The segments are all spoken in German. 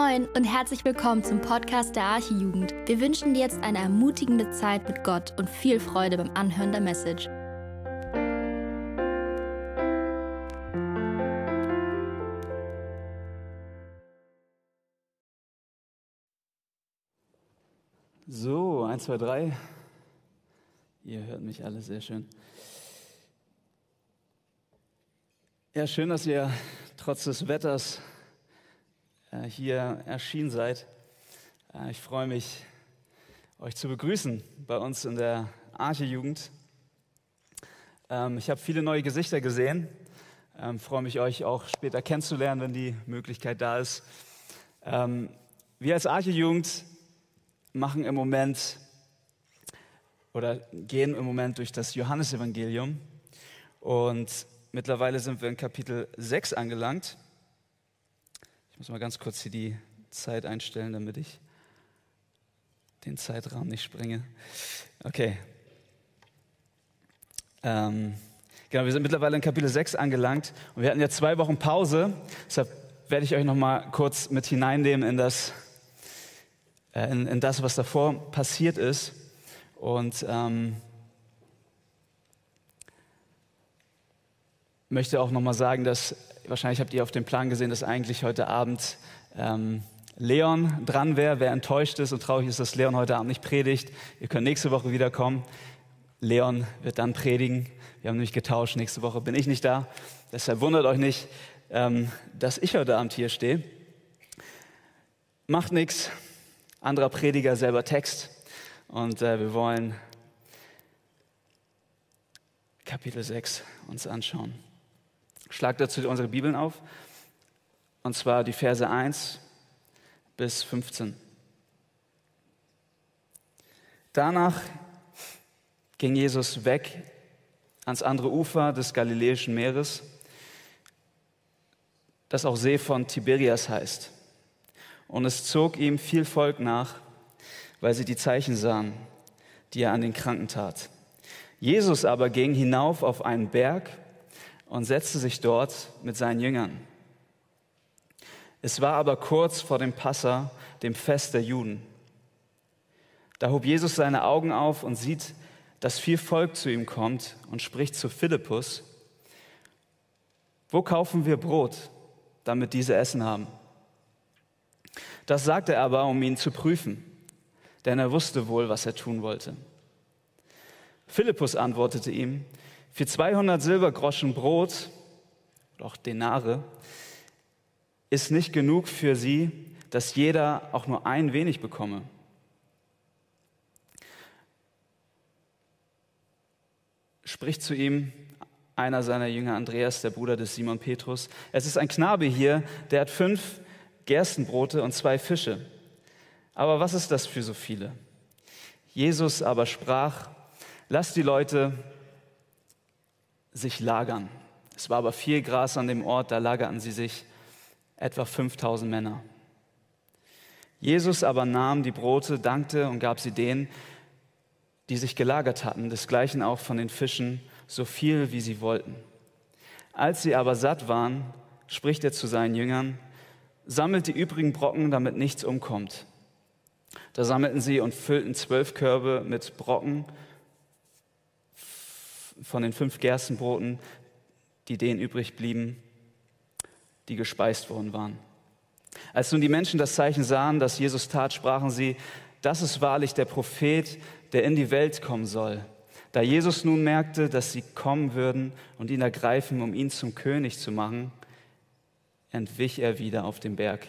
Moin und herzlich willkommen zum Podcast der Archijugend. Wir wünschen dir jetzt eine ermutigende Zeit mit Gott und viel Freude beim Anhören der Message. So, eins, zwei, drei. Ihr hört mich alle sehr schön. Ja, schön, dass ihr trotz des Wetters hier erschienen seid. Äh, ich freue mich, euch zu begrüßen bei uns in der Arche-Jugend. Ähm, ich habe viele neue Gesichter gesehen. Ähm, freue mich, euch auch später kennenzulernen, wenn die Möglichkeit da ist. Ähm, wir als Arche-Jugend machen im Moment oder gehen im Moment durch das Johannesevangelium und mittlerweile sind wir in Kapitel 6 angelangt muss mal ganz kurz hier die Zeit einstellen, damit ich den Zeitrahmen nicht springe. Okay. Ähm, genau, wir sind mittlerweile in Kapitel 6 angelangt und wir hatten ja zwei Wochen Pause. Deshalb werde ich euch noch mal kurz mit hineinnehmen in das, äh, in, in, das was davor passiert ist. Und ähm, möchte auch noch mal sagen, dass wahrscheinlich habt ihr auf dem Plan gesehen, dass eigentlich heute Abend ähm, Leon dran wäre. Wer enttäuscht ist und traurig ist, dass Leon heute Abend nicht predigt, ihr könnt nächste Woche wiederkommen. Leon wird dann predigen. Wir haben nämlich getauscht. Nächste Woche bin ich nicht da. Deshalb wundert euch nicht, ähm, dass ich heute Abend hier stehe. Macht nichts. Anderer Prediger, selber Text. Und äh, wir wollen Kapitel 6 uns anschauen. Schlag dazu unsere Bibeln auf, und zwar die Verse 1 bis 15. Danach ging Jesus weg ans andere Ufer des Galiläischen Meeres, das auch See von Tiberias heißt. Und es zog ihm viel Volk nach, weil sie die Zeichen sahen, die er an den Kranken tat. Jesus aber ging hinauf auf einen Berg und setzte sich dort mit seinen Jüngern. Es war aber kurz vor dem Passa, dem Fest der Juden. Da hob Jesus seine Augen auf und sieht, dass viel Volk zu ihm kommt und spricht zu Philippus, wo kaufen wir Brot, damit diese Essen haben? Das sagte er aber, um ihn zu prüfen, denn er wusste wohl, was er tun wollte. Philippus antwortete ihm, für 200 Silbergroschen Brot, doch Denare, ist nicht genug für sie, dass jeder auch nur ein wenig bekomme. Spricht zu ihm einer seiner Jünger, Andreas, der Bruder des Simon Petrus. Es ist ein Knabe hier, der hat fünf Gerstenbrote und zwei Fische. Aber was ist das für so viele? Jesus aber sprach, lasst die Leute sich lagern. Es war aber viel Gras an dem Ort, da lagerten sie sich etwa 5000 Männer. Jesus aber nahm die Brote, dankte und gab sie denen, die sich gelagert hatten, desgleichen auch von den Fischen, so viel wie sie wollten. Als sie aber satt waren, spricht er zu seinen Jüngern, sammelt die übrigen Brocken, damit nichts umkommt. Da sammelten sie und füllten zwölf Körbe mit Brocken von den fünf Gerstenbroten, die denen übrig blieben, die gespeist worden waren. Als nun die Menschen das Zeichen sahen, das Jesus tat, sprachen sie, das ist wahrlich der Prophet, der in die Welt kommen soll. Da Jesus nun merkte, dass sie kommen würden und ihn ergreifen, um ihn zum König zu machen, entwich er wieder auf den Berg,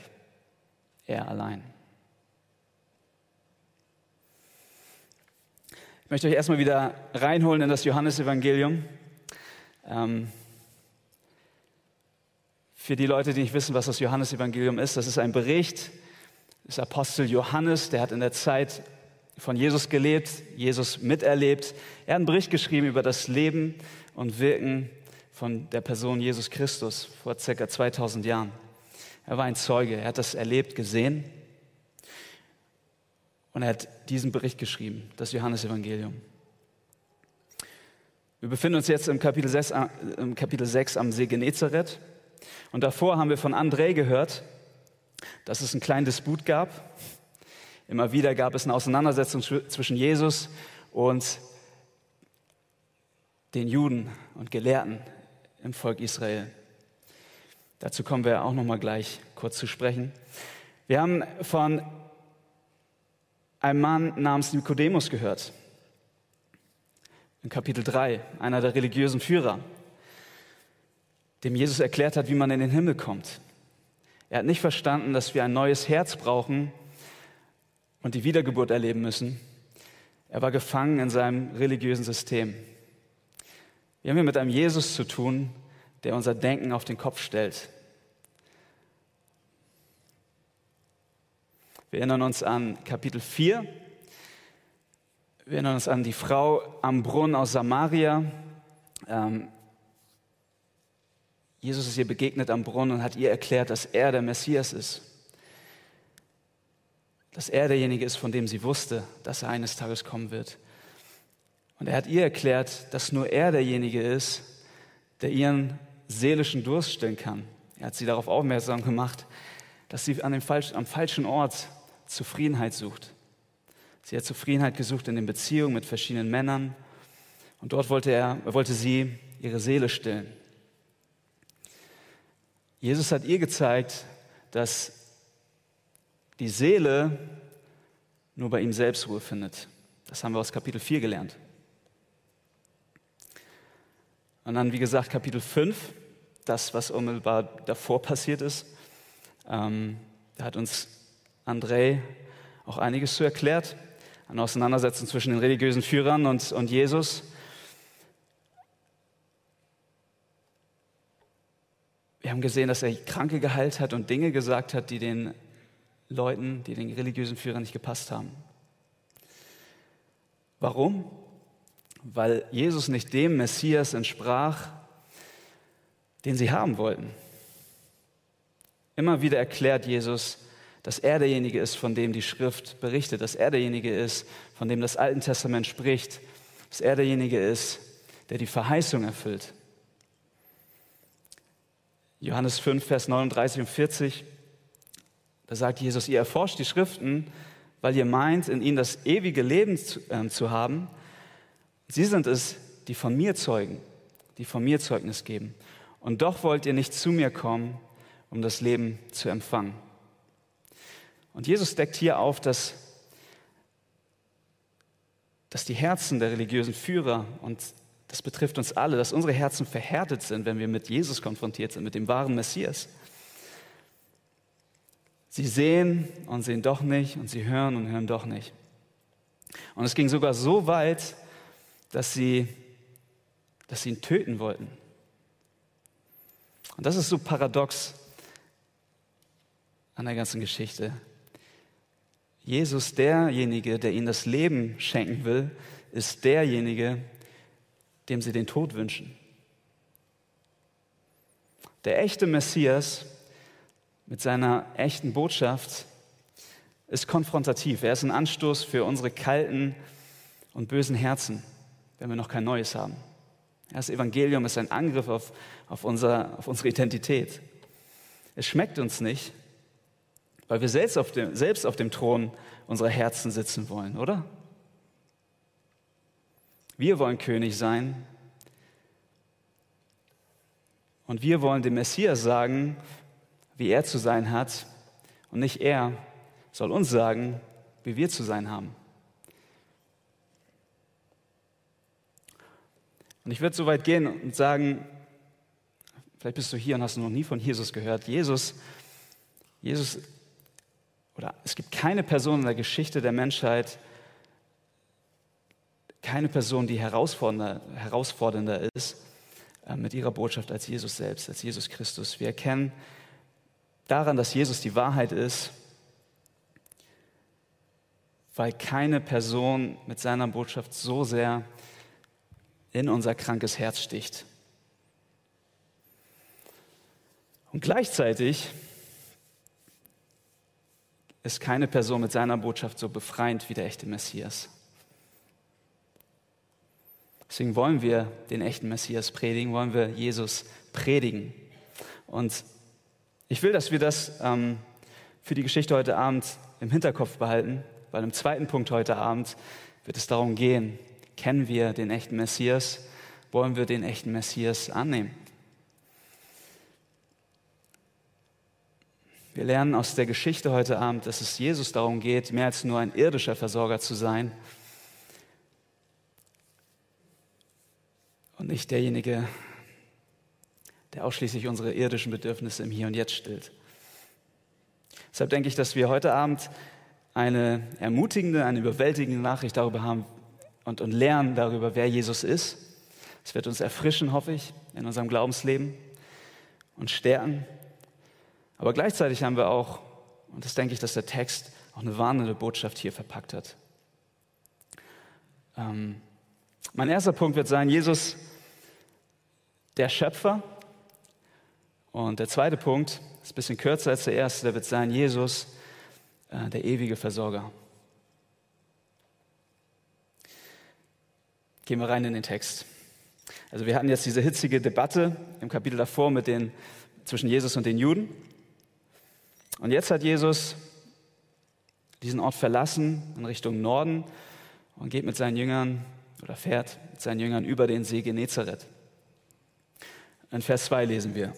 er allein. Ich möchte euch erstmal wieder reinholen in das Johannesevangelium. Ähm, für die Leute, die nicht wissen, was das Johannesevangelium ist, das ist ein Bericht des Apostel Johannes, der hat in der Zeit von Jesus gelebt, Jesus miterlebt. Er hat einen Bericht geschrieben über das Leben und Wirken von der Person Jesus Christus vor circa 2000 Jahren. Er war ein Zeuge, er hat das erlebt, gesehen und er hat diesen Bericht geschrieben, das Johannesevangelium. Wir befinden uns jetzt im Kapitel 6, äh, im Kapitel 6 am See Genezareth. Und davor haben wir von André gehört, dass es einen kleinen Disput gab. Immer wieder gab es eine Auseinandersetzung zwischen Jesus und den Juden und Gelehrten im Volk Israel. Dazu kommen wir auch noch mal gleich kurz zu sprechen. Wir haben von einem Mann namens Nikodemus gehört. In Kapitel 3, einer der religiösen Führer, dem Jesus erklärt hat, wie man in den Himmel kommt. Er hat nicht verstanden, dass wir ein neues Herz brauchen und die Wiedergeburt erleben müssen. Er war gefangen in seinem religiösen System. Wir haben hier mit einem Jesus zu tun, der unser Denken auf den Kopf stellt. Wir erinnern uns an Kapitel 4. Wir erinnern uns an die Frau am Brunnen aus Samaria. Ähm, Jesus ist ihr begegnet am Brunnen und hat ihr erklärt, dass er der Messias ist. Dass er derjenige ist, von dem sie wusste, dass er eines Tages kommen wird. Und er hat ihr erklärt, dass nur er derjenige ist, der ihren seelischen Durst stillen kann. Er hat sie darauf aufmerksam gemacht, dass sie an dem falsch, am falschen Ort Zufriedenheit sucht. Sie hat Zufriedenheit gesucht in den Beziehungen mit verschiedenen Männern und dort wollte er, wollte sie ihre Seele stillen. Jesus hat ihr gezeigt, dass die Seele nur bei ihm selbst Ruhe findet. Das haben wir aus Kapitel 4 gelernt. Und dann, wie gesagt, Kapitel 5, das, was unmittelbar davor passiert ist. Ähm, da hat uns André auch einiges zu erklärt. Eine Auseinandersetzung zwischen den religiösen Führern und, und Jesus. Wir haben gesehen, dass er Kranke geheilt hat und Dinge gesagt hat, die den Leuten, die den religiösen Führern nicht gepasst haben. Warum? Weil Jesus nicht dem Messias entsprach, den sie haben wollten. Immer wieder erklärt Jesus, dass er derjenige ist, von dem die Schrift berichtet, dass er derjenige ist, von dem das Alte Testament spricht, dass er derjenige ist, der die Verheißung erfüllt. Johannes 5, Vers 39 und 40, da sagt Jesus, ihr erforscht die Schriften, weil ihr meint, in ihnen das ewige Leben zu, äh, zu haben. Sie sind es, die von mir zeugen, die von mir Zeugnis geben. Und doch wollt ihr nicht zu mir kommen, um das Leben zu empfangen. Und Jesus deckt hier auf, dass, dass die Herzen der religiösen Führer und das betrifft uns alle, dass unsere Herzen verhärtet sind, wenn wir mit Jesus konfrontiert sind, mit dem wahren Messias. Sie sehen und sehen doch nicht und sie hören und hören doch nicht. Und es ging sogar so weit, dass sie, dass sie ihn töten wollten. Und das ist so paradox an der ganzen Geschichte. Jesus, derjenige, der ihnen das Leben schenken will, ist derjenige, dem sie den Tod wünschen. Der echte Messias mit seiner echten Botschaft ist konfrontativ. Er ist ein Anstoß für unsere kalten und bösen Herzen, wenn wir noch kein Neues haben. Das Evangelium ist ein Angriff auf, auf, unser, auf unsere Identität. Es schmeckt uns nicht, weil wir selbst auf, dem, selbst auf dem Thron unserer Herzen sitzen wollen, oder? Wir wollen König sein. Und wir wollen dem Messias sagen, wie er zu sein hat. Und nicht er soll uns sagen, wie wir zu sein haben. Und ich würde so weit gehen und sagen, vielleicht bist du hier und hast noch nie von Jesus gehört. Jesus, Jesus, oder es gibt keine Person in der Geschichte der Menschheit, keine Person, die herausfordernder, herausfordernder ist äh, mit ihrer Botschaft als Jesus selbst, als Jesus Christus. Wir erkennen daran, dass Jesus die Wahrheit ist, weil keine Person mit seiner Botschaft so sehr in unser krankes Herz sticht. Und gleichzeitig ist keine Person mit seiner Botschaft so befreiend wie der echte Messias. Deswegen wollen wir den echten Messias predigen, wollen wir Jesus predigen. Und ich will, dass wir das ähm, für die Geschichte heute Abend im Hinterkopf behalten, weil im zweiten Punkt heute Abend wird es darum gehen, kennen wir den echten Messias, wollen wir den echten Messias annehmen. Wir lernen aus der Geschichte heute Abend, dass es Jesus darum geht, mehr als nur ein irdischer Versorger zu sein und nicht derjenige, der ausschließlich unsere irdischen Bedürfnisse im Hier und Jetzt stillt. Deshalb denke ich, dass wir heute Abend eine ermutigende, eine überwältigende Nachricht darüber haben und, und lernen darüber, wer Jesus ist. Es wird uns erfrischen, hoffe ich, in unserem Glaubensleben und stärken. Aber gleichzeitig haben wir auch, und das denke ich, dass der Text auch eine warnende Botschaft hier verpackt hat. Ähm, mein erster Punkt wird sein, Jesus, der Schöpfer. Und der zweite Punkt ist ein bisschen kürzer als der erste, der wird sein, Jesus, äh, der ewige Versorger. Gehen wir rein in den Text. Also wir hatten jetzt diese hitzige Debatte im Kapitel davor mit den, zwischen Jesus und den Juden. Und jetzt hat Jesus diesen Ort verlassen in Richtung Norden und geht mit seinen Jüngern oder fährt mit seinen Jüngern über den See Genezareth. In Vers 2 lesen wir.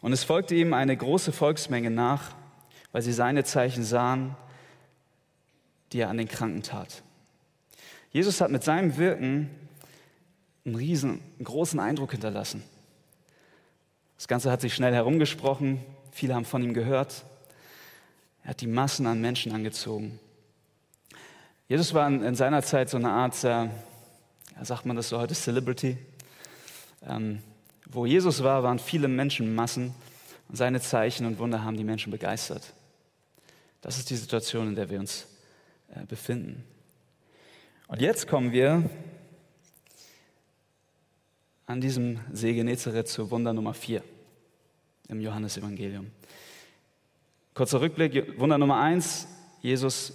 Und es folgte ihm eine große Volksmenge nach, weil sie seine Zeichen sahen, die er an den Kranken tat. Jesus hat mit seinem Wirken einen riesen, einen großen Eindruck hinterlassen. Das Ganze hat sich schnell herumgesprochen, viele haben von ihm gehört. Er hat die Massen an Menschen angezogen. Jesus war in, seiner Zeit so eine Art, äh, sagt man das so heute, Celebrity. Ähm, wo Jesus war, waren viele Menschenmassen und seine Zeichen und Wunder haben die Menschen begeistert. Das ist die Situation, in der wir uns äh, befinden. Und jetzt kommen wir an diesem See Genezareth zu Wunder Nummer 4 im Johannesevangelium. Kurzer Rückblick, Wunder Nummer eins, Jesus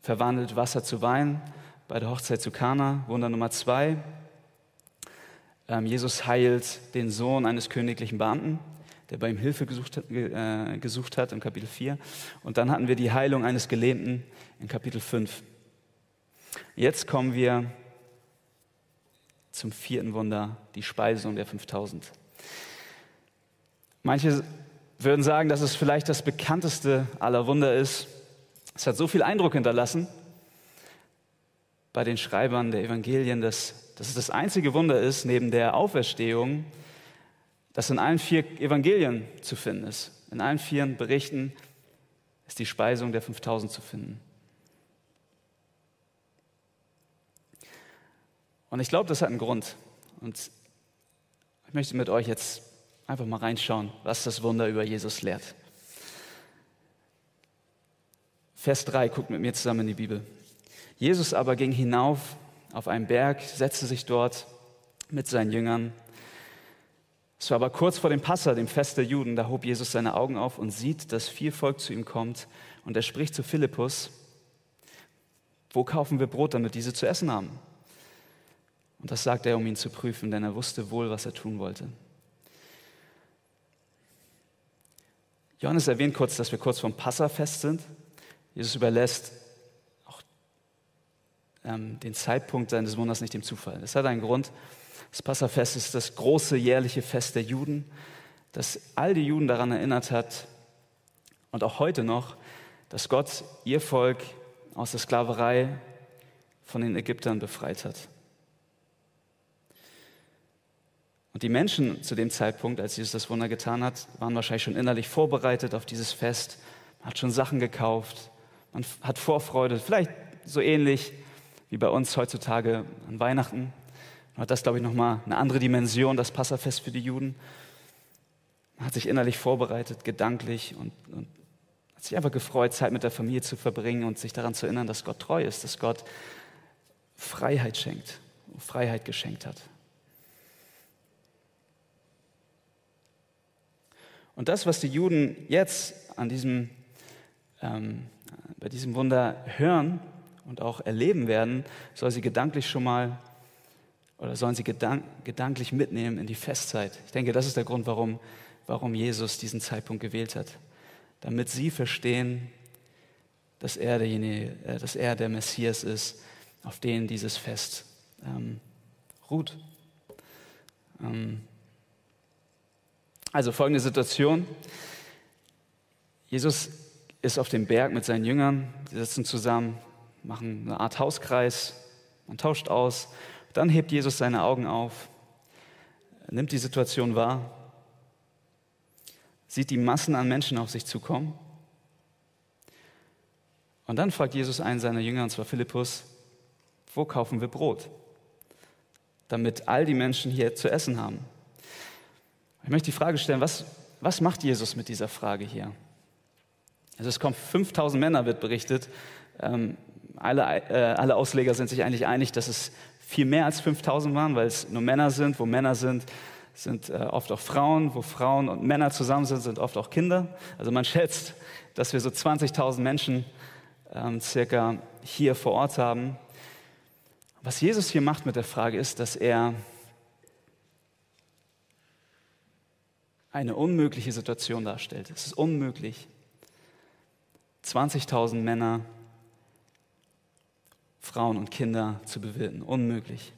verwandelt Wasser zu Wein bei der Hochzeit zu Kana. Wunder Nummer zwei, ähm, Jesus heilt den Sohn eines königlichen Beamten, der bei ihm Hilfe gesucht hat, äh, gesucht hat im Kapitel 4. Und dann hatten wir die Heilung eines Gelähmten in Kapitel 5. Jetzt kommen wir zum vierten Wunder, die Speisung der 5000. Manche würden sagen, dass es vielleicht das bekannteste aller Wunder ist. Es hat so viel Eindruck hinterlassen bei den Schreibern der Evangelien, dass, dass es das einzige Wunder ist, neben der Auferstehung, das in allen vier Evangelien zu finden ist. In allen vier Berichten ist die Speisung der 5000 zu finden. Und ich glaube, das hat einen Grund. Und ich möchte mit euch jetzt Einfach mal reinschauen, was das Wunder über Jesus lehrt. Vers 3, guckt mit mir zusammen in die Bibel. Jesus aber ging hinauf auf einen Berg, setzte sich dort mit seinen Jüngern. Es war aber kurz vor dem Passa, dem Fest der Juden, da hob Jesus seine Augen auf und sieht, dass viel Volk zu ihm kommt. Und er spricht zu Philippus, wo kaufen wir Brot, damit diese zu essen haben? Und das sagt er, um ihn zu prüfen, denn er wusste wohl, was er tun wollte. Johannes erwähnt kurz, dass wir kurz vom Passafest sind. Jesus überlässt auch ähm, den Zeitpunkt seines Wunders nicht dem Zufall. Das hat einen Grund. Das Passafest ist das große jährliche Fest der Juden, das all die Juden daran erinnert hat und auch heute noch, dass Gott ihr Volk aus der Sklaverei von den Ägyptern befreit hat. Und die Menschen zu dem Zeitpunkt, als Jesus das Wunder getan hat, waren wahrscheinlich schon innerlich vorbereitet auf dieses Fest. Man hat schon Sachen gekauft, man hat Vorfreude, vielleicht so ähnlich wie bei uns heutzutage an Weihnachten. Man hat das, glaube ich, nochmal eine andere Dimension, das Passafest für die Juden. Man hat sich innerlich vorbereitet, gedanklich und, und hat sich einfach gefreut, Zeit mit der Familie zu verbringen und sich daran zu erinnern, dass Gott treu ist, dass Gott Freiheit schenkt, Freiheit geschenkt hat. Und das, was die Juden jetzt an diesem, ähm, bei diesem Wunder hören und auch erleben werden, soll sie gedanklich schon mal oder sollen sie gedank gedanklich mitnehmen in die Festzeit. Ich denke, das ist der Grund, warum, warum Jesus diesen Zeitpunkt gewählt hat. damit sie verstehen, dass er, derjenige, äh, dass er der Messias ist, auf den dieses Fest ähm, ruht. Ähm, also folgende Situation. Jesus ist auf dem Berg mit seinen Jüngern, sie sitzen zusammen, machen eine Art Hauskreis, man tauscht aus. Dann hebt Jesus seine Augen auf, nimmt die Situation wahr, sieht die Massen an Menschen auf sich zukommen. Und dann fragt Jesus einen seiner Jünger, und zwar Philippus, wo kaufen wir Brot? Damit all die Menschen hier zu essen haben. Ich möchte die Frage stellen, was, was macht Jesus mit dieser Frage hier? Also es kommen 5000 Männer, wird berichtet. Ähm, alle, äh, alle Ausleger sind sich eigentlich einig, dass es viel mehr als 5000 waren, weil es nur Männer sind. Wo Männer sind, sind äh, oft auch Frauen. Wo Frauen und Männer zusammen sind, sind oft auch Kinder. Also man schätzt, dass wir so 20.000 Menschen ähm, circa hier vor Ort haben. Was Jesus hier macht mit der Frage ist, dass er eine unmögliche Situation darstellt. Es ist unmöglich, 20.000 Männer, Frauen und Kinder zu bewirten. Unmöglich.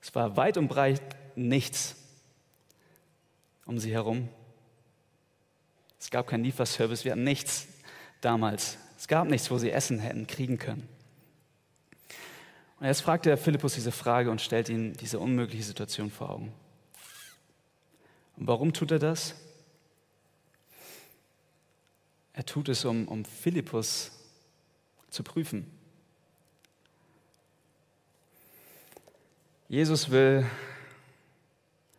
Es war weit und breit nichts um sie herum. Es gab keinen Lieferservice, wir hatten nichts damals. Es gab nichts, wo sie Essen hätten kriegen können. Und jetzt fragt der Philippus diese Frage und stellt ihm diese unmögliche Situation vor Augen. Und warum tut er das? Er tut es, um, um Philippus zu prüfen. Jesus will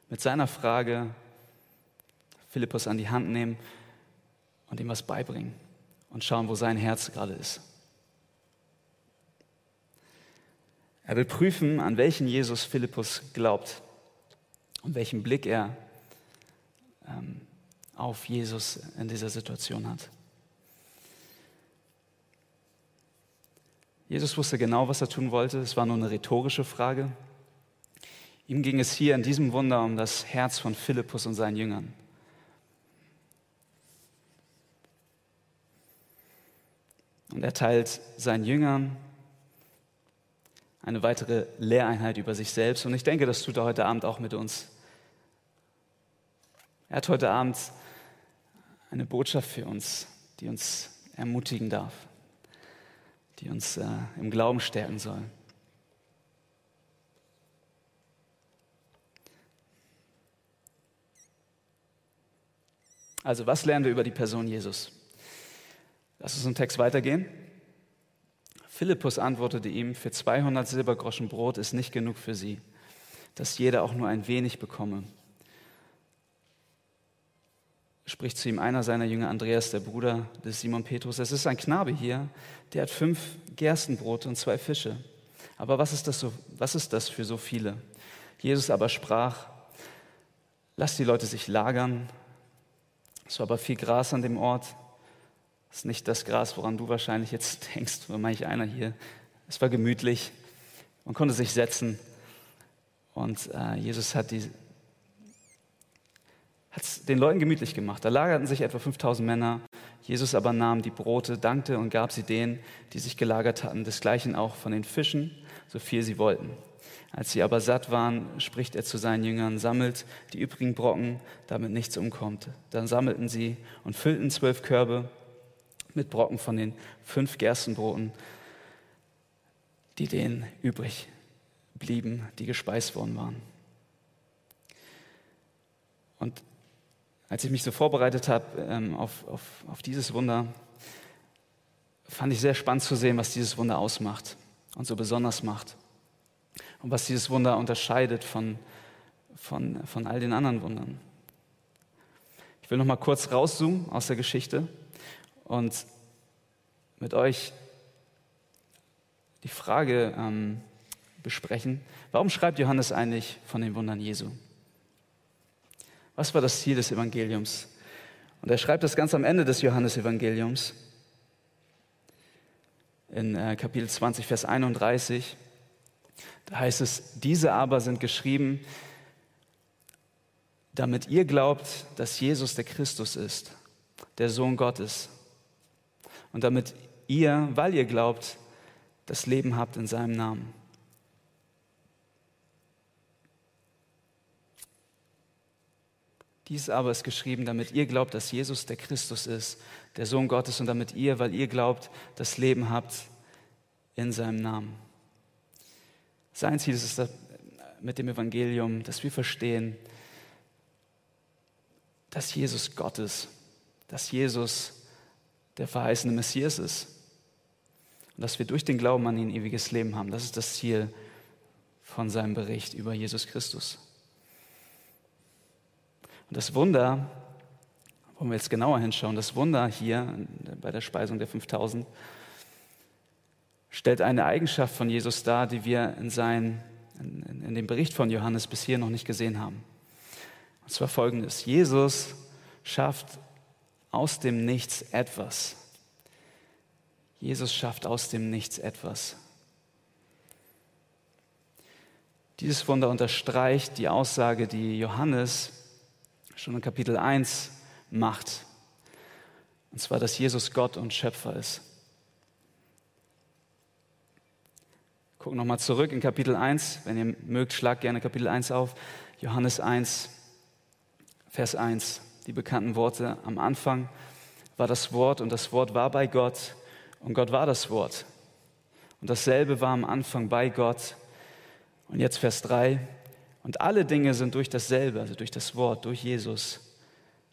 mit seiner Frage Philippus an die Hand nehmen und ihm was beibringen und schauen, wo sein Herz gerade ist. Er will prüfen, an welchen Jesus Philippus glaubt und welchen Blick er auf Jesus in dieser Situation hat. Jesus wusste genau, was er tun wollte. Es war nur eine rhetorische Frage. Ihm ging es hier in diesem Wunder um das Herz von Philippus und seinen Jüngern. Und er teilt seinen Jüngern eine weitere Lehreinheit über sich selbst. Und ich denke, das tut er heute Abend auch mit uns. Er hat heute Abend eine Botschaft für uns, die uns ermutigen darf, die uns äh, im Glauben stärken soll. Also, was lernen wir über die Person Jesus? Lass uns im Text weitergehen. Philippus antwortete ihm, für 200 Silbergroschen Brot ist nicht genug für sie, dass jeder auch nur ein wenig bekomme. Spricht zu ihm einer seiner Jünger, Andreas, der Bruder des Simon Petrus. Es ist ein Knabe hier, der hat fünf Gerstenbrote und zwei Fische. Aber was ist das, so, was ist das für so viele? Jesus aber sprach, lass die Leute sich lagern. Es war aber viel Gras an dem Ort das ist nicht das Gras, woran du wahrscheinlich jetzt denkst, oder manch einer hier. Es war gemütlich. Man konnte sich setzen. Und äh, Jesus hat die, es den Leuten gemütlich gemacht. Da lagerten sich etwa 5000 Männer. Jesus aber nahm die Brote, dankte und gab sie denen, die sich gelagert hatten, desgleichen auch von den Fischen, so viel sie wollten. Als sie aber satt waren, spricht er zu seinen Jüngern, sammelt die übrigen Brocken, damit nichts umkommt. Dann sammelten sie und füllten zwölf Körbe mit Brocken von den fünf Gerstenbroten, die denen übrig blieben, die gespeist worden waren. Und als ich mich so vorbereitet habe ähm, auf, auf, auf dieses Wunder, fand ich sehr spannend zu sehen, was dieses Wunder ausmacht und so besonders macht. Und was dieses Wunder unterscheidet von, von, von all den anderen Wundern. Ich will noch mal kurz rauszoomen aus der Geschichte und mit euch die Frage ähm, besprechen, warum schreibt Johannes eigentlich von den Wundern Jesu? Was war das Ziel des Evangeliums? Und er schreibt das ganz am Ende des Johannesevangeliums in äh, Kapitel 20, Vers 31. Da heißt es, diese aber sind geschrieben, damit ihr glaubt, dass Jesus der Christus ist der Sohn Gottes. Und damit ihr, weil ihr glaubt, das Leben habt in seinem Namen. Dies aber ist geschrieben, damit ihr glaubt, dass Jesus der Christus ist, der Sohn Gottes, und damit ihr, weil ihr glaubt, das Leben habt in seinem Namen. Sein Ziel ist es mit dem Evangelium, dass wir verstehen, dass Jesus Gott ist, dass Jesus der verheißene Messias ist und dass wir durch den Glauben an ihn ewiges Leben haben. Das ist das Ziel von seinem Bericht über Jesus Christus. Und das Wunder, wollen wir jetzt genauer hinschauen, das Wunder hier bei der Speisung der 5000 stellt eine Eigenschaft von Jesus dar, die wir in, sein, in, in dem Bericht von Johannes bis hier noch nicht gesehen haben. Und zwar folgendes. Jesus schafft aus dem Nichts etwas. Jesus schafft aus dem Nichts etwas. Dieses Wunder unterstreicht die Aussage, die Johannes schon in Kapitel 1 macht. Und zwar, dass Jesus Gott und Schöpfer ist. Gucken nochmal zurück in Kapitel 1. Wenn ihr mögt, schlagt gerne Kapitel 1 auf. Johannes 1, Vers 1. Die bekannten Worte. Am Anfang war das Wort und das Wort war bei Gott und Gott war das Wort. Und dasselbe war am Anfang bei Gott. Und jetzt Vers 3. Und alle Dinge sind durch dasselbe, also durch das Wort, durch Jesus.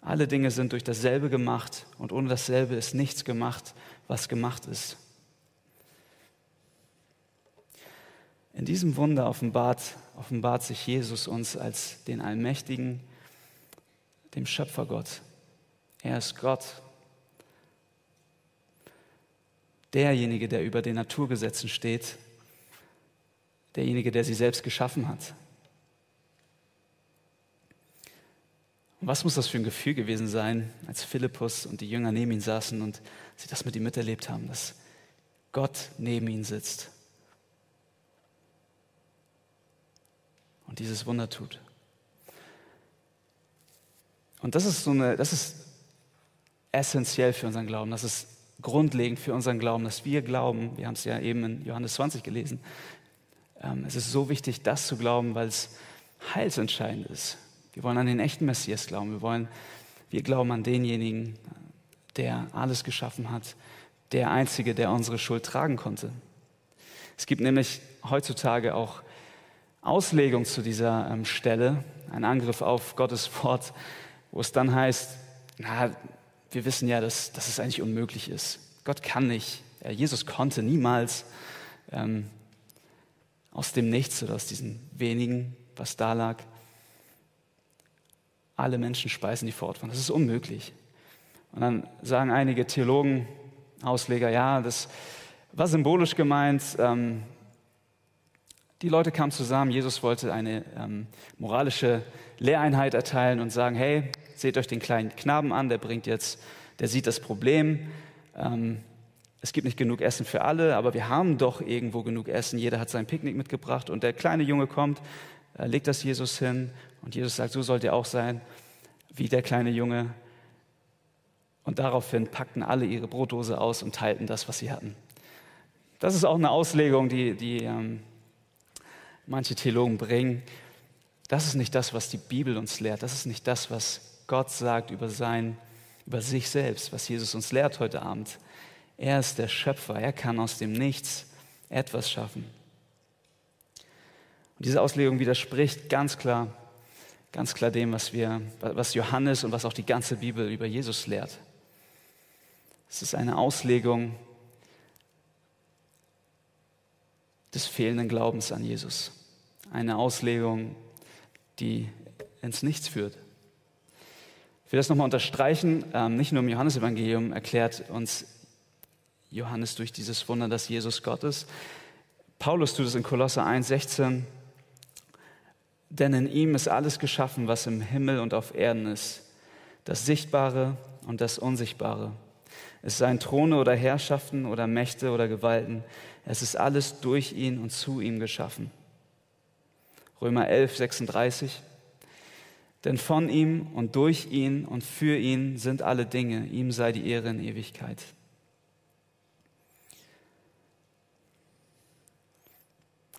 Alle Dinge sind durch dasselbe gemacht und ohne dasselbe ist nichts gemacht, was gemacht ist. In diesem Wunder offenbart, offenbart sich Jesus uns als den Allmächtigen, dem Schöpfergott. Er ist Gott. Derjenige, der über den Naturgesetzen steht, derjenige, der sie selbst geschaffen hat. Und was muss das für ein Gefühl gewesen sein, als Philippus und die Jünger neben ihm saßen und sie das mit ihm miterlebt haben, dass Gott neben ihnen sitzt und dieses Wunder tut. Und das ist so eine, das ist essentiell für unseren Glauben, das ist grundlegend für unseren Glauben, dass wir glauben, wir haben es ja eben in Johannes 20 gelesen, ähm, es ist so wichtig, das zu glauben, weil es heilsentscheidend ist. Wir wollen an den echten Messias glauben. Wir, wollen, wir glauben an denjenigen, der alles geschaffen hat, der Einzige, der unsere Schuld tragen konnte. Es gibt nämlich heutzutage auch Auslegung zu dieser ähm, Stelle, ein Angriff auf Gottes Wort, wo es dann heißt, na, wir wissen ja, dass, dass es eigentlich unmöglich ist. Gott kann nicht, äh, Jesus konnte niemals ähm, aus dem Nichts oder aus diesen wenigen, was da lag, alle Menschen speisen, die vor Ort waren. Das ist unmöglich. Und dann sagen einige Theologen, Ausleger, ja, das war symbolisch gemeint. Ähm, die Leute kamen zusammen, Jesus wollte eine ähm, moralische Lehreinheit erteilen und sagen, hey, seht euch den kleinen Knaben an, der bringt jetzt, der sieht das Problem. Ähm, es gibt nicht genug Essen für alle, aber wir haben doch irgendwo genug Essen. Jeder hat sein Picknick mitgebracht und der kleine Junge kommt, äh, legt das Jesus hin und Jesus sagt, so sollt ihr auch sein wie der kleine Junge. Und daraufhin packten alle ihre Brotdose aus und teilten das, was sie hatten. Das ist auch eine Auslegung, die, die ähm, manche Theologen bringen. Das ist nicht das, was die Bibel uns lehrt. Das ist nicht das, was Gott sagt über, sein, über sich selbst, was Jesus uns lehrt heute Abend. Er ist der Schöpfer. Er kann aus dem Nichts etwas schaffen. Und diese Auslegung widerspricht ganz klar ganz klar dem, was, wir, was Johannes und was auch die ganze Bibel über Jesus lehrt. Es ist eine Auslegung des fehlenden Glaubens an Jesus. Eine Auslegung, die ins Nichts führt. Ich will das nochmal unterstreichen. Ähm, nicht nur im Johannesevangelium erklärt uns Johannes durch dieses Wunder, dass Jesus Gott ist. Paulus tut es in Kolosser 1, 16. Denn in ihm ist alles geschaffen, was im Himmel und auf Erden ist, das Sichtbare und das Unsichtbare. Es seien Throne oder Herrschaften oder Mächte oder Gewalten. Es ist alles durch ihn und zu ihm geschaffen. Römer 11, 36. Denn von ihm und durch ihn und für ihn sind alle Dinge. Ihm sei die Ehre in Ewigkeit.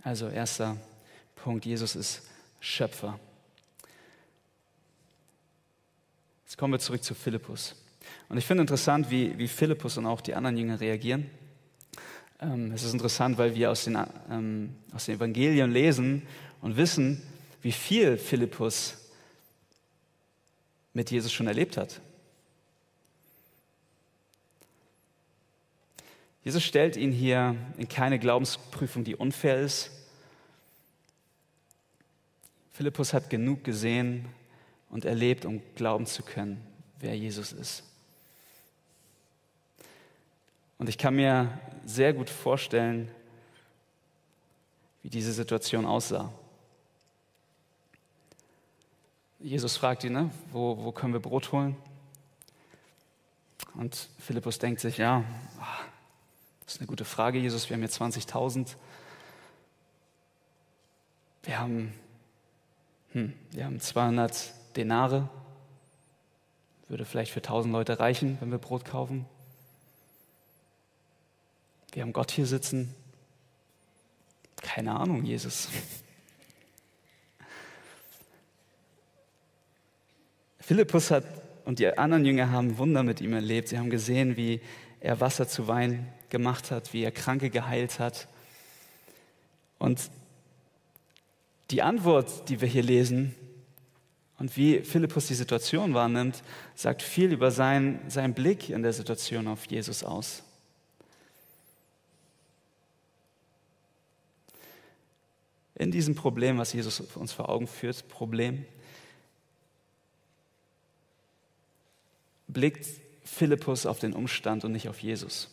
Also erster Punkt, Jesus ist Schöpfer. Jetzt kommen wir zurück zu Philippus. Und ich finde interessant, wie, wie Philippus und auch die anderen Jünger reagieren. Ähm, es ist interessant, weil wir aus den, ähm, aus den Evangelien lesen und wissen, wie viel Philippus mit Jesus schon erlebt hat. Jesus stellt ihn hier in keine Glaubensprüfung, die unfair ist. Philippus hat genug gesehen und erlebt, um glauben zu können, wer Jesus ist. Und ich kann mir sehr gut vorstellen, wie diese Situation aussah. Jesus fragt ihn, ne, wo, wo können wir Brot holen? Und Philippus denkt sich, ja, das ist eine gute Frage, Jesus, wir haben hier 20.000. Wir haben, hm, wir haben 200 Denare. Würde vielleicht für 1000 Leute reichen, wenn wir Brot kaufen. Wir haben Gott hier sitzen. Keine Ahnung, Jesus. Philippus hat und die anderen Jünger haben Wunder mit ihm erlebt. Sie haben gesehen, wie er Wasser zu Wein gemacht hat, wie er Kranke geheilt hat. Und die Antwort, die wir hier lesen und wie Philippus die Situation wahrnimmt, sagt viel über seinen, seinen Blick in der Situation auf Jesus aus. In diesem Problem, was Jesus uns vor Augen führt, Problem, blickt Philippus auf den Umstand und nicht auf Jesus.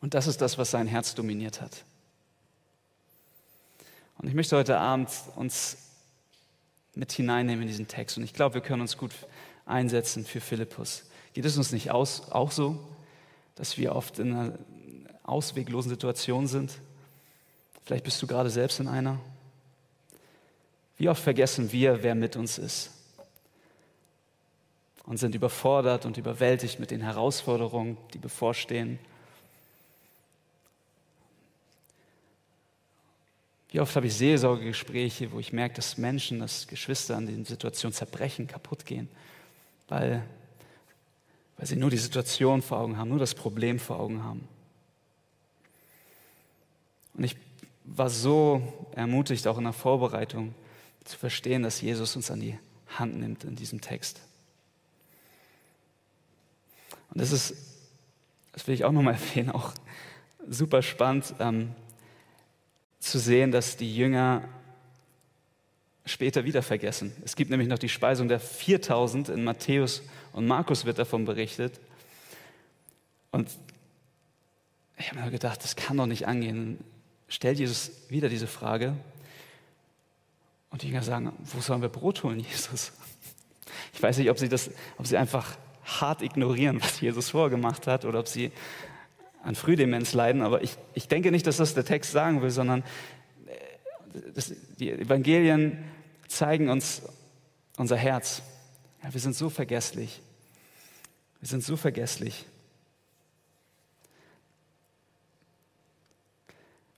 Und das ist das, was sein Herz dominiert hat. Und ich möchte heute Abend uns mit hineinnehmen in diesen Text. Und ich glaube, wir können uns gut einsetzen für Philippus. Geht es uns nicht aus, auch so, dass wir oft in einer ausweglosen Situation sind? Vielleicht bist du gerade selbst in einer. Wie oft vergessen wir, wer mit uns ist? Und sind überfordert und überwältigt mit den Herausforderungen, die bevorstehen. Wie oft habe ich Seelsorgegespräche, wo ich merke, dass Menschen, dass Geschwister an den Situationen zerbrechen, kaputt gehen, weil, weil sie nur die Situation vor Augen haben, nur das Problem vor Augen haben. Und ich war so ermutigt, auch in der Vorbereitung zu verstehen, dass Jesus uns an die Hand nimmt in diesem Text. Und das ist, das will ich auch nochmal erwähnen, auch super spannend ähm, zu sehen, dass die Jünger später wieder vergessen. Es gibt nämlich noch die Speisung der 4000 in Matthäus und Markus wird davon berichtet. Und ich habe mir gedacht, das kann doch nicht angehen stellt Jesus wieder diese Frage. Und die Jünger sagen, wo sollen wir Brot holen, Jesus? Ich weiß nicht, ob sie, das, ob sie einfach hart ignorieren, was Jesus vorgemacht hat, oder ob sie an Frühdemenz leiden. Aber ich, ich denke nicht, dass das der Text sagen will, sondern äh, das, die Evangelien zeigen uns unser Herz. Ja, wir sind so vergesslich. Wir sind so vergesslich.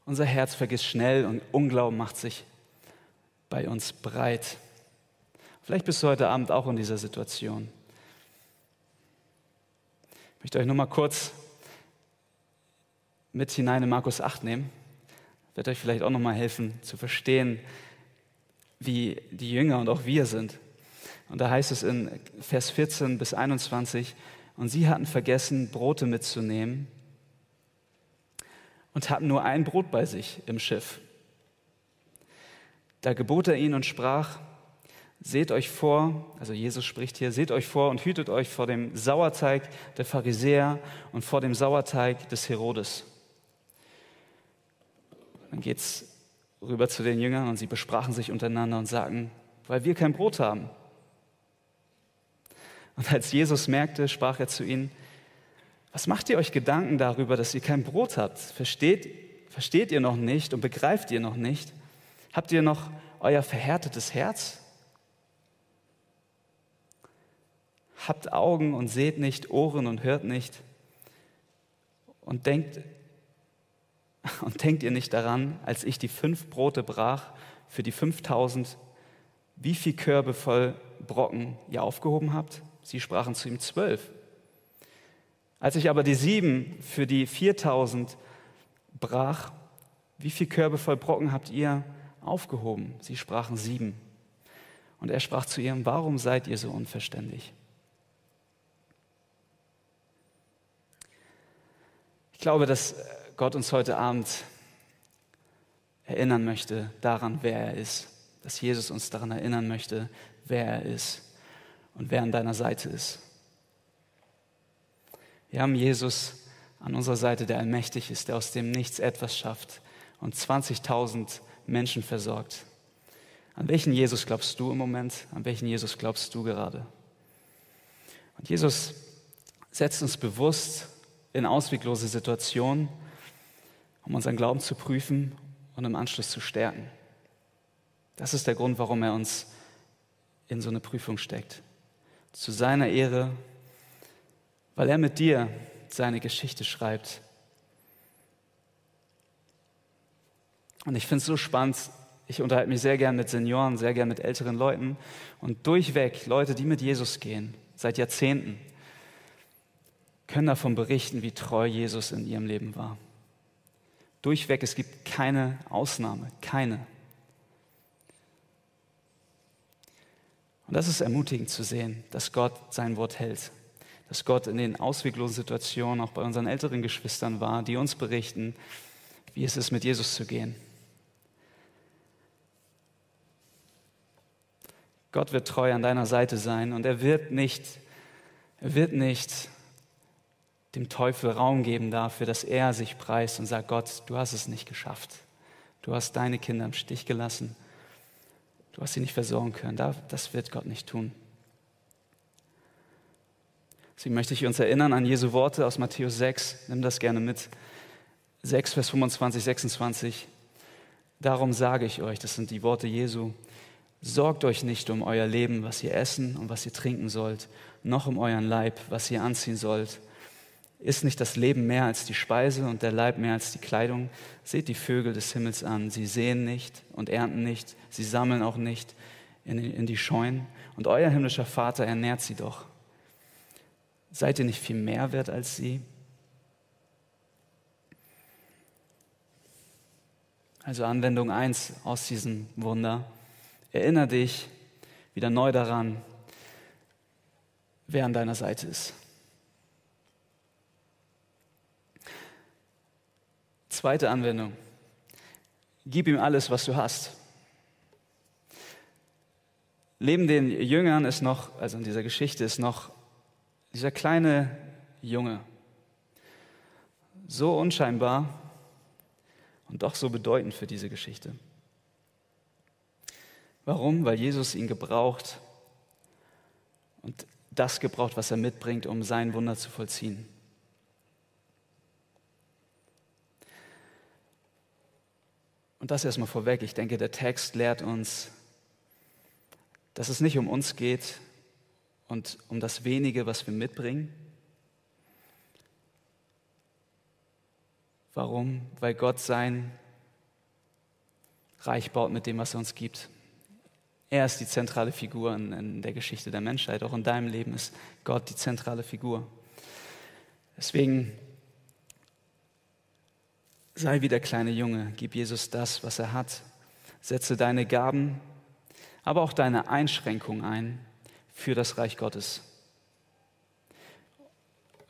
Unser Herz vergisst schnell und Unglauben macht sich bei uns breit. Vielleicht bist du heute Abend auch in dieser Situation. Ich möchte euch nur mal kurz mit hinein in Markus 8 nehmen. Wird euch vielleicht auch noch mal helfen zu verstehen, wie die Jünger und auch wir sind. Und da heißt es in Vers 14 bis 21, und sie hatten vergessen, Brote mitzunehmen und hatten nur ein Brot bei sich im Schiff. Da gebot er ihnen und sprach, seht euch vor, also Jesus spricht hier, seht euch vor und hütet euch vor dem Sauerteig der Pharisäer und vor dem Sauerteig des Herodes. Dann geht es rüber zu den Jüngern und sie besprachen sich untereinander und sagten, weil wir kein Brot haben. Und als Jesus merkte, sprach er zu ihnen, was macht ihr euch Gedanken darüber, dass ihr kein Brot habt? Versteht, versteht ihr noch nicht und begreift ihr noch nicht? Habt ihr noch euer verhärtetes Herz? Habt Augen und seht nicht, Ohren und hört nicht. Und denkt, und denkt ihr nicht daran, als ich die fünf Brote brach für die 5000, wie viel Körbe voll Brocken ihr aufgehoben habt? Sie sprachen zu ihm zwölf. Als ich aber die sieben für die 4000 brach, wie viel Körbe voll Brocken habt ihr aufgehoben? Sie sprachen sieben. Und er sprach zu ihnen, warum seid ihr so unverständig? Ich glaube, dass Gott uns heute Abend erinnern möchte daran, wer er ist. Dass Jesus uns daran erinnern möchte, wer er ist und wer an deiner Seite ist. Wir haben Jesus an unserer Seite, der allmächtig ist, der aus dem Nichts etwas schafft und 20.000 Menschen versorgt. An welchen Jesus glaubst du im Moment? An welchen Jesus glaubst du gerade? Und Jesus setzt uns bewusst in ausweglose Situationen, um unseren Glauben zu prüfen und im Anschluss zu stärken. Das ist der Grund, warum er uns in so eine Prüfung steckt. Zu seiner Ehre, weil er mit dir seine Geschichte schreibt. Und ich finde es so spannend, ich unterhalte mich sehr gern mit Senioren, sehr gern mit älteren Leuten und durchweg Leute, die mit Jesus gehen, seit Jahrzehnten, können davon berichten, wie treu Jesus in ihrem Leben war. Durchweg, es gibt keine Ausnahme, keine. Und das ist ermutigend zu sehen, dass Gott sein Wort hält. Dass Gott in den ausweglosen Situationen auch bei unseren älteren Geschwistern war, die uns berichten, wie es ist, mit Jesus zu gehen. Gott wird treu an deiner Seite sein und er wird nicht, er wird nicht dem Teufel Raum geben dafür, dass er sich preist und sagt, Gott, du hast es nicht geschafft. Du hast deine Kinder im Stich gelassen. Du hast sie nicht versorgen können. Das wird Gott nicht tun. Deswegen möchte ich uns erinnern an Jesu Worte aus Matthäus 6. Nimm das gerne mit. 6, Vers 25, 26. Darum sage ich euch, das sind die Worte Jesu, sorgt euch nicht um euer Leben, was ihr essen und was ihr trinken sollt, noch um euren Leib, was ihr anziehen sollt. Ist nicht das Leben mehr als die Speise und der Leib mehr als die Kleidung? Seht die Vögel des Himmels an. Sie sehen nicht und ernten nicht. Sie sammeln auch nicht in, in die Scheunen. Und euer himmlischer Vater ernährt sie doch. Seid ihr nicht viel mehr wert als sie? Also Anwendung 1 aus diesem Wunder. Erinnere dich wieder neu daran, wer an deiner Seite ist. Zweite Anwendung. Gib ihm alles, was du hast. Neben den Jüngern ist noch, also in dieser Geschichte ist noch dieser kleine Junge. So unscheinbar und doch so bedeutend für diese Geschichte. Warum? Weil Jesus ihn gebraucht und das gebraucht, was er mitbringt, um sein Wunder zu vollziehen. Und das erstmal vorweg. Ich denke, der Text lehrt uns, dass es nicht um uns geht und um das wenige, was wir mitbringen. Warum? Weil Gott sein Reich baut mit dem, was er uns gibt. Er ist die zentrale Figur in, in, der Geschichte der Menschheit. Auch in deinem Leben ist Gott die zentrale Figur. Deswegen Sei wie der kleine Junge, gib Jesus das, was er hat. Setze deine Gaben, aber auch deine Einschränkungen ein für das Reich Gottes.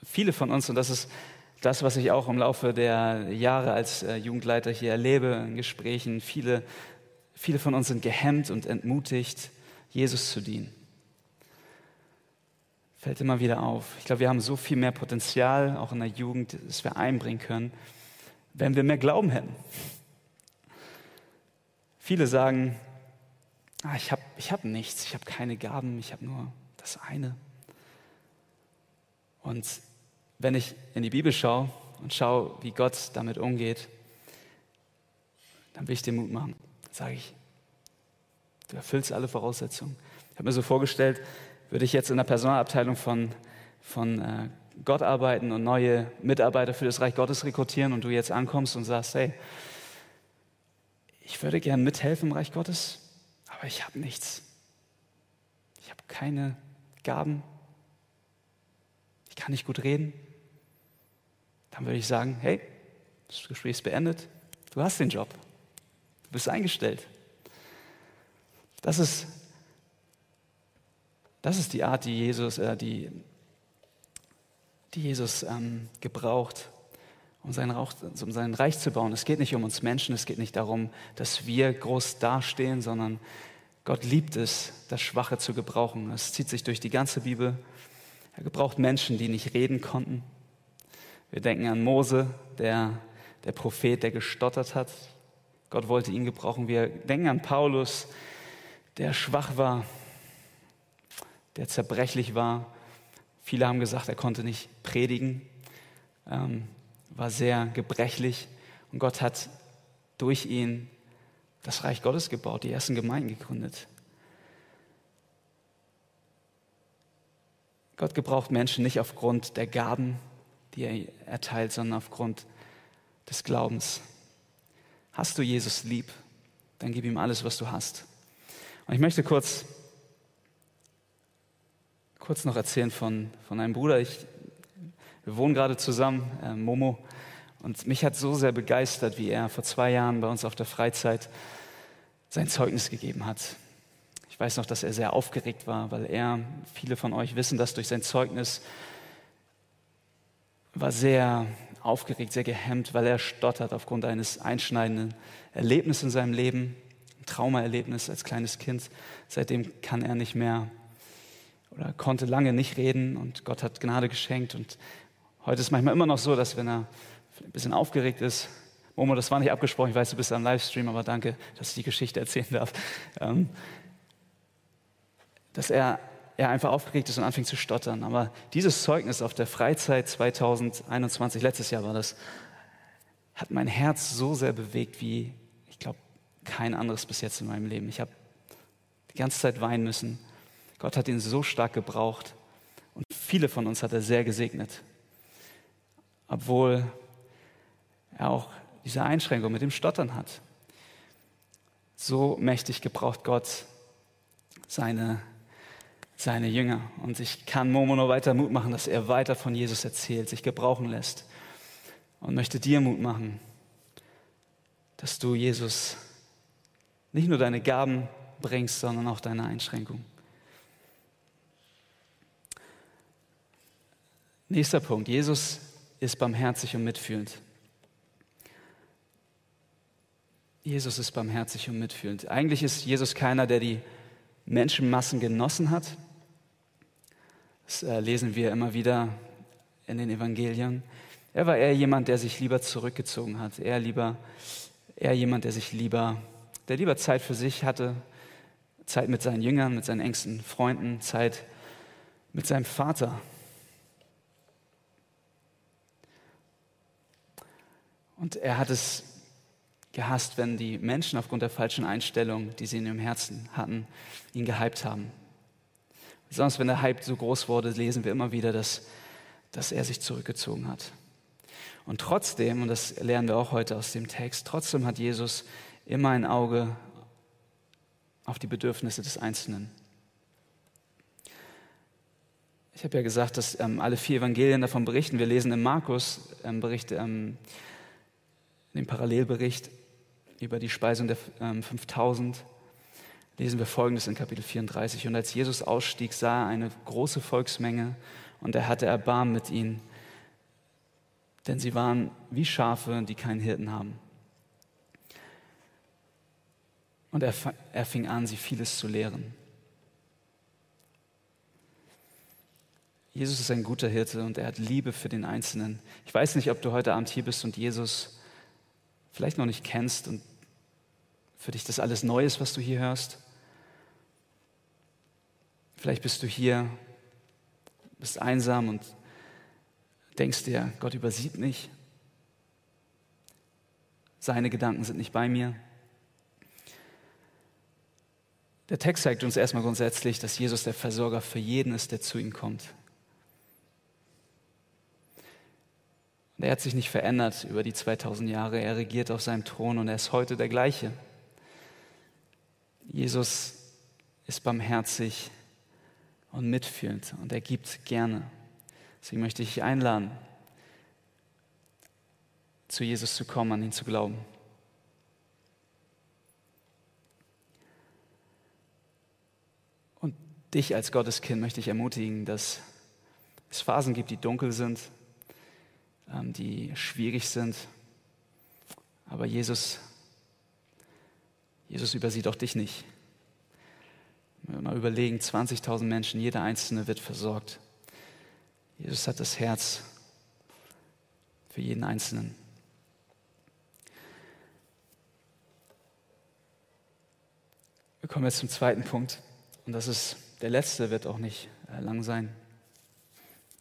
Viele von uns, und das ist das, was ich auch im Laufe der Jahre als äh, Jugendleiter hier erlebe, in Gesprächen, viele, viele von uns sind gehemmt und entmutigt, Jesus zu dienen. Fällt immer wieder auf. Ich glaube, wir haben so viel mehr Potenzial, auch in der Jugend, das wir einbringen können wenn wir mehr Glauben hätten. Viele sagen, ah, ich habe ich hab nichts, ich habe keine Gaben, ich habe nur das eine. Und wenn ich in die Bibel schaue und schaue, wie Gott damit umgeht, dann will ich dir Mut machen. Sage ich, Du erfüllst alle Voraussetzungen. Ich habe mir so vorgestellt, würde ich jetzt in der Personalabteilung von, von äh, Gott arbeiten und neue Mitarbeiter für das Reich Gottes rekrutieren und du jetzt ankommst und sagst, hey, ich würde gern mithelfen im Reich Gottes, aber ich habe nichts. Ich habe keine Gaben. Ich kann nicht gut reden. Dann würde ich sagen, hey, das Gespräch ist beendet. Du hast den Job. Du bist eingestellt. Das ist, das ist die Art, die Jesus, äh, die, die Jesus ähm, gebraucht, um sein, Rauch, um sein Reich zu bauen. Es geht nicht um uns Menschen, es geht nicht darum, dass wir groß dastehen, sondern Gott liebt es, das Schwache zu gebrauchen. Es zieht sich durch die ganze Bibel. Er gebraucht Menschen, die nicht reden konnten. Wir denken an Mose, der, der Prophet, der gestottert hat. Gott wollte ihn gebrauchen. Wir denken an Paulus, der schwach war, der zerbrechlich war. Viele haben gesagt, er konnte nicht predigen, ähm, war sehr gebrechlich. Und Gott hat durch ihn das Reich Gottes gebaut, die ersten Gemeinden gegründet. Gott gebraucht Menschen nicht aufgrund der Gaben, die er erteilt, sondern aufgrund des Glaubens. Hast du Jesus lieb, dann gib ihm alles, was du hast. Und ich möchte kurz, kurz noch erzählen von, von einem Bruder. Ich, wir wohnen gerade zusammen, äh, Momo. Und mich hat so sehr begeistert, wie er vor zwei Jahren bei uns auf der Freizeit sein Zeugnis gegeben hat. Ich weiß noch, dass er sehr aufgeregt war, weil er, viele von euch wissen das durch sein Zeugnis, war sehr aufgeregt, sehr gehemmt, weil er stottert aufgrund eines einschneidenden Erlebnisses in seinem Leben. Traumaerlebnis als kleines Kind. Seitdem kann er nicht mehr oder konnte lange nicht reden und Gott hat Gnade geschenkt. Und heute ist manchmal immer noch so, dass wenn er ein bisschen aufgeregt ist, Momo, das war nicht abgesprochen, ich weiß, du bist am Livestream, aber danke, dass ich die Geschichte erzählen darf. Ähm, dass er, er einfach aufgeregt ist und anfängt zu stottern. Aber dieses Zeugnis auf der Freizeit 2021, letztes Jahr war das, hat mein Herz so sehr bewegt wie, ich glaube, kein anderes bis jetzt in meinem Leben. Ich habe die ganze Zeit weinen müssen. Gott hat ihn so stark gebraucht und viele von uns hat er sehr gesegnet. Obwohl er auch diese Einschränkung mit dem Stottern hat. So mächtig gebraucht Gott seine, seine Jünger. Und ich kann Momo nur weiter Mut machen, dass er weiter von Jesus erzählt, sich gebrauchen lässt. Und möchte dir Mut machen, dass du Jesus nicht nur deine Gaben bringst, sondern auch deine Einschränkungen. Nächster Punkt. Jesus ist barmherzig und mitfühlend. Jesus ist barmherzig und mitfühlend. Eigentlich ist Jesus keiner, der die Menschenmassen genossen hat. Das äh, lesen wir immer wieder in den Evangelien. Er war eher jemand, der sich lieber zurückgezogen hat. Er lieber, eher jemand, der sich lieber der lieber Zeit für sich hatte, Zeit mit seinen Jüngern, mit seinen engsten Freunden, Zeit mit seinem Vater. Und er hat es gehasst, wenn die Menschen aufgrund der falschen Einstellung, die sie in ihrem Herzen hatten, ihn gehypt haben. Besonders wenn der Hype so groß wurde, lesen wir immer wieder, dass, dass er sich zurückgezogen hat. Und trotzdem, und das lernen wir auch heute aus dem Text, trotzdem hat Jesus immer ein Auge auf die Bedürfnisse des Einzelnen. Ich habe ja gesagt, dass ähm, alle vier Evangelien davon berichten. Wir lesen im Markus ähm, Bericht, ähm, den Parallelbericht über die Speisung der ähm, 5000. Lesen wir Folgendes in Kapitel 34. Und als Jesus ausstieg, sah er eine große Volksmenge und er hatte Erbarmen mit ihnen, denn sie waren wie Schafe, die keinen Hirten haben. Und er, er fing an, sie vieles zu lehren. Jesus ist ein guter Hirte und er hat Liebe für den Einzelnen. Ich weiß nicht, ob du heute Abend hier bist und Jesus vielleicht noch nicht kennst und für dich das alles neu ist, was du hier hörst. Vielleicht bist du hier, bist einsam und denkst dir, Gott übersieht mich. Seine Gedanken sind nicht bei mir. Der Text zeigt uns erstmal grundsätzlich, dass Jesus der Versorger für jeden ist, der zu ihm kommt. Und er hat sich nicht verändert über die 2000 Jahre. Er regiert auf seinem Thron und er ist heute der gleiche. Jesus ist barmherzig und mitfühlend und er gibt gerne. Deswegen möchte ich einladen, zu Jesus zu kommen, an ihn zu glauben. Und dich als Gotteskind möchte ich ermutigen, dass es Phasen gibt, die dunkel sind, die schwierig sind. Aber Jesus, Jesus übersieht auch dich nicht. Wenn wir mal überlegen, 20.000 Menschen, jeder Einzelne wird versorgt. Jesus hat das Herz für jeden Einzelnen. Wir kommen jetzt zum zweiten Punkt. Und das ist der letzte, wird auch nicht äh, lang sein.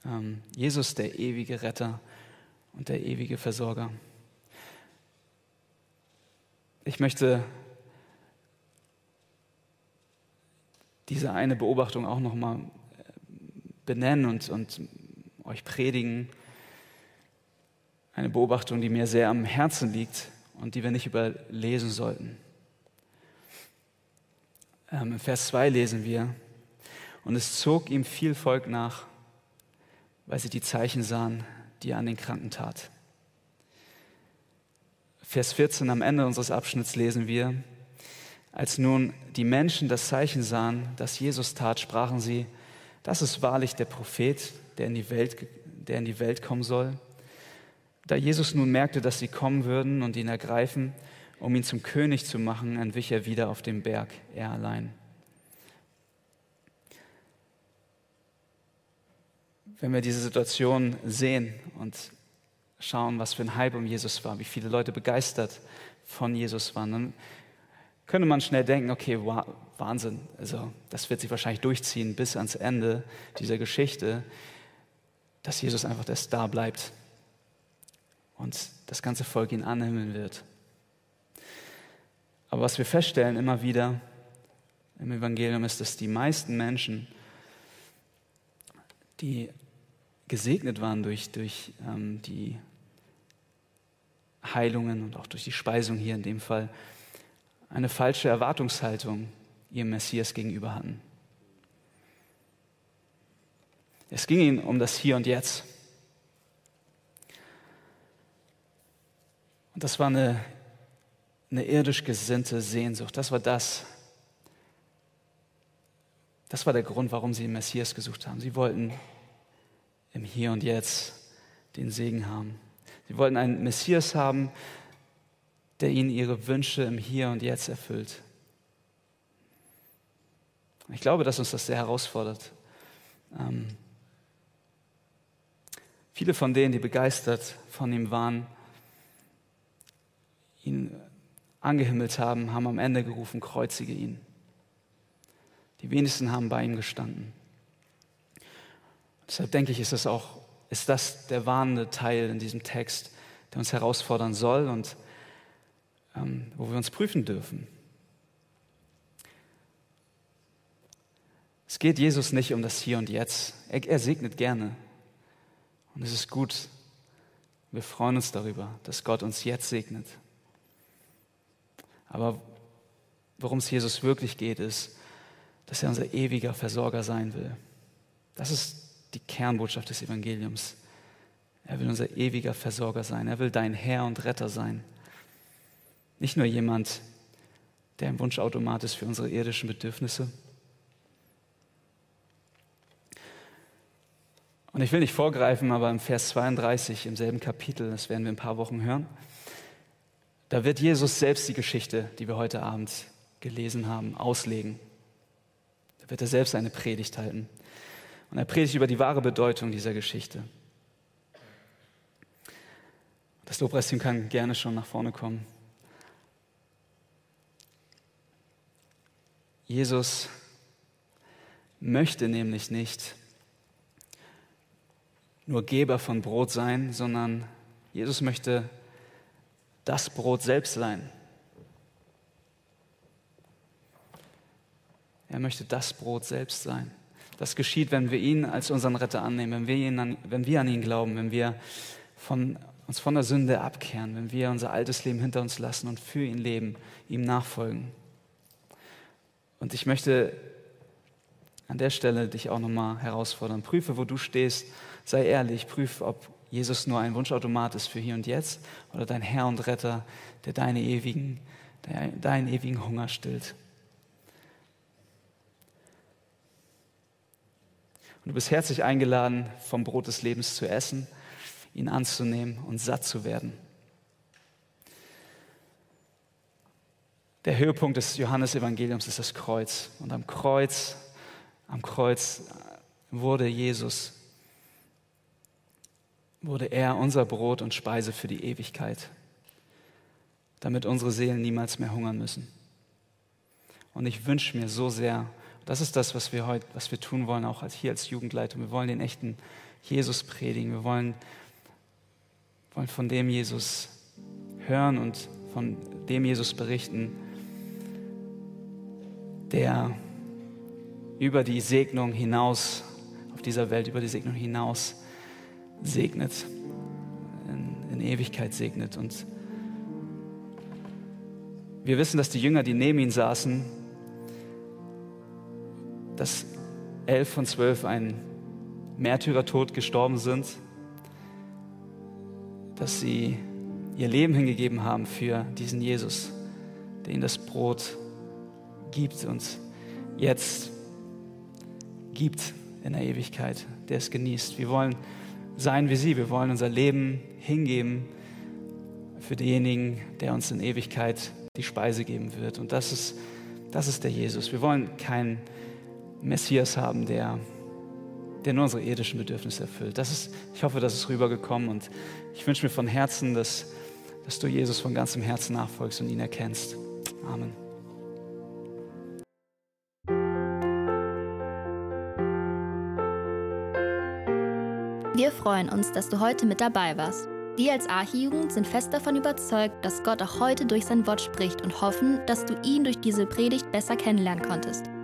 Ähm, Jesus, der ewige Retter und der ewige Versorger. Ich möchte diese eine Beobachtung auch noch mal äh, benennen und, und euch predigen. Eine Beobachtung, die mir sehr am Herzen liegt und die wir nicht überlesen sollten. Ähm, Im Vers 2 lesen wir, und es zog ihm viel Volk nach, weil sie die Zeichen sahen, die er an den Kranken tat. Vers 14 am Ende unseres Abschnitts lesen wir, als nun die Menschen das Zeichen sahen, das Jesus tat, sprachen sie, das ist wahrlich der Prophet, der in die Welt, der in die Welt kommen soll. Da Jesus nun merkte, dass sie kommen würden und ihn ergreifen, um ihn zum König zu machen, entwich er wieder auf dem Berg, er allein. Wenn wir diese Situation sehen und schauen, was für ein Hype um Jesus war, wie viele Leute begeistert von Jesus waren, dann könnte man schnell denken, okay, Wahnsinn, also das wird sich wahrscheinlich durchziehen bis ans Ende dieser Geschichte, dass Jesus einfach der Star bleibt und das ganze Volk ihn annehmen wird. Aber was wir feststellen immer wieder im Evangelium ist, dass die meisten Menschen, die gesegnet waren durch, durch ähm, die Heilungen und auch durch die Speisung hier in dem Fall, eine falsche Erwartungshaltung ihrem Messias gegenüber hatten. Es ging ihnen um das Hier und Jetzt. Und das war eine eine irdisch gesinnte Sehnsucht. Das war das. Das war der Grund, warum sie den Messias gesucht haben. Sie wollten im Hier und Jetzt den Segen haben. Sie wollten einen Messias haben, der ihnen ihre Wünsche im Hier und Jetzt erfüllt. Ich glaube, dass uns das sehr herausfordert. Ähm, viele von denen, die begeistert von ihm waren, ihn angehimmelt haben, haben am Ende gerufen, kreuzige ihn. Die wenigsten haben bei ihm gestanden. Deshalb denke ich, ist das auch, ist das der warnende Teil in diesem Text, der uns herausfordern soll und ähm, wo wir uns prüfen dürfen. Es geht Jesus nicht um das Hier und Jetzt. Er, er segnet gerne. Und es ist gut. Wir freuen uns darüber, dass Gott uns jetzt segnet. Aber worum es Jesus wirklich geht, ist, dass er unser ewiger Versorger sein will. Das ist die Kernbotschaft des Evangeliums. Er will unser ewiger Versorger sein. Er will dein Herr und Retter sein. Nicht nur jemand, der ein Wunschautomat ist für unsere irdischen Bedürfnisse. Und ich will nicht vorgreifen, aber im Vers 32 im selben Kapitel, das werden wir in ein paar Wochen hören, da wird Jesus selbst die Geschichte, die wir heute Abend gelesen haben, auslegen. Da wird er selbst eine Predigt halten. Und er predigt über die wahre Bedeutung dieser Geschichte. Das Lobpreisteam kann gerne schon nach vorne kommen. Jesus möchte nämlich nicht nur Geber von Brot sein, sondern Jesus möchte das Brot selbst sein. Er möchte das Brot selbst sein. Das geschieht, wenn wir ihn als unseren Retter annehmen, wenn wir, ihn an, wenn wir an ihn glauben, wenn wir von, uns von der Sünde abkehren, wenn wir unser altes Leben hinter uns lassen und für ihn leben, ihm nachfolgen. Und ich möchte an der Stelle dich auch nochmal herausfordern. Prüfe, wo du stehst. Sei ehrlich. Prüfe, ob Jesus nur ein Wunschautomat ist für hier und jetzt oder dein Herr und Retter, der, deine ewigen, der deinen ewigen Hunger stillt. Und du bist herzlich eingeladen, vom Brot des Lebens zu essen, ihn anzunehmen und satt zu werden. Der Höhepunkt des Johannesevangeliums ist das Kreuz. Und am Kreuz, am Kreuz wurde Jesus, wurde er unser Brot und Speise für die Ewigkeit, damit unsere Seelen niemals mehr hungern müssen. Und ich wünsche mir so sehr, das ist das, was wir heute, was wir tun wollen, auch hier als Jugendleitung. Wir wollen den echten Jesus predigen. Wir wollen, wollen von dem Jesus hören und von dem Jesus berichten, der über die Segnung hinaus, auf dieser Welt, über die Segnung hinaus segnet, in, in Ewigkeit segnet. Und wir wissen, dass die Jünger, die neben ihm saßen, dass elf von zwölf einen Märtyrertod gestorben sind, dass sie ihr Leben hingegeben haben für diesen Jesus, der ihnen das Brot gibt und jetzt gibt in der Ewigkeit, der es genießt. Wir wollen sein wie sie, wir wollen unser Leben hingeben für denjenigen, der uns in Ewigkeit die Speise geben wird. Und das ist, das ist der Jesus. Wir wollen keinen Messias haben, der, der nur unsere irdischen Bedürfnisse erfüllt. Das ist, ich hoffe, das ist rübergekommen und ich wünsche mir von Herzen, dass, dass du Jesus von ganzem Herzen nachfolgst und ihn erkennst. Amen. Wir freuen uns, dass du heute mit dabei warst. Wir als Archijugend sind fest davon überzeugt, dass Gott auch heute durch sein Wort spricht und hoffen, dass du ihn durch diese Predigt besser kennenlernen konntest.